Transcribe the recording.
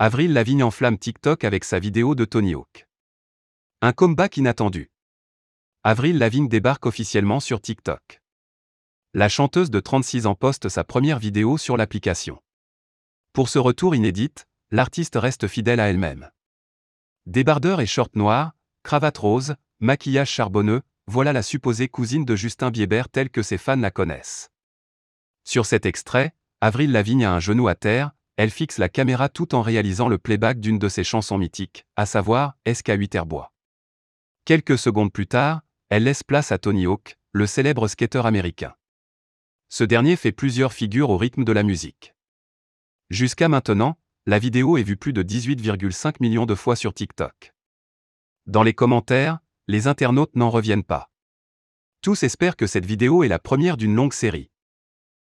Avril Lavigne enflamme TikTok avec sa vidéo de Tony Hawk. Un comeback inattendu. Avril Lavigne débarque officiellement sur TikTok. La chanteuse de 36 ans poste sa première vidéo sur l'application. Pour ce retour inédite, l'artiste reste fidèle à elle-même. Débardeur et short noir, cravate rose, maquillage charbonneux, voilà la supposée cousine de Justin Bieber telle que ses fans la connaissent. Sur cet extrait, Avril Lavigne a un genou à terre, elle fixe la caméra tout en réalisant le playback d'une de ses chansons mythiques, à savoir SK8 Airbois. Quelques secondes plus tard, elle laisse place à Tony Hawk, le célèbre skateur américain. Ce dernier fait plusieurs figures au rythme de la musique. Jusqu'à maintenant, la vidéo est vue plus de 18,5 millions de fois sur TikTok. Dans les commentaires, les internautes n'en reviennent pas. Tous espèrent que cette vidéo est la première d'une longue série.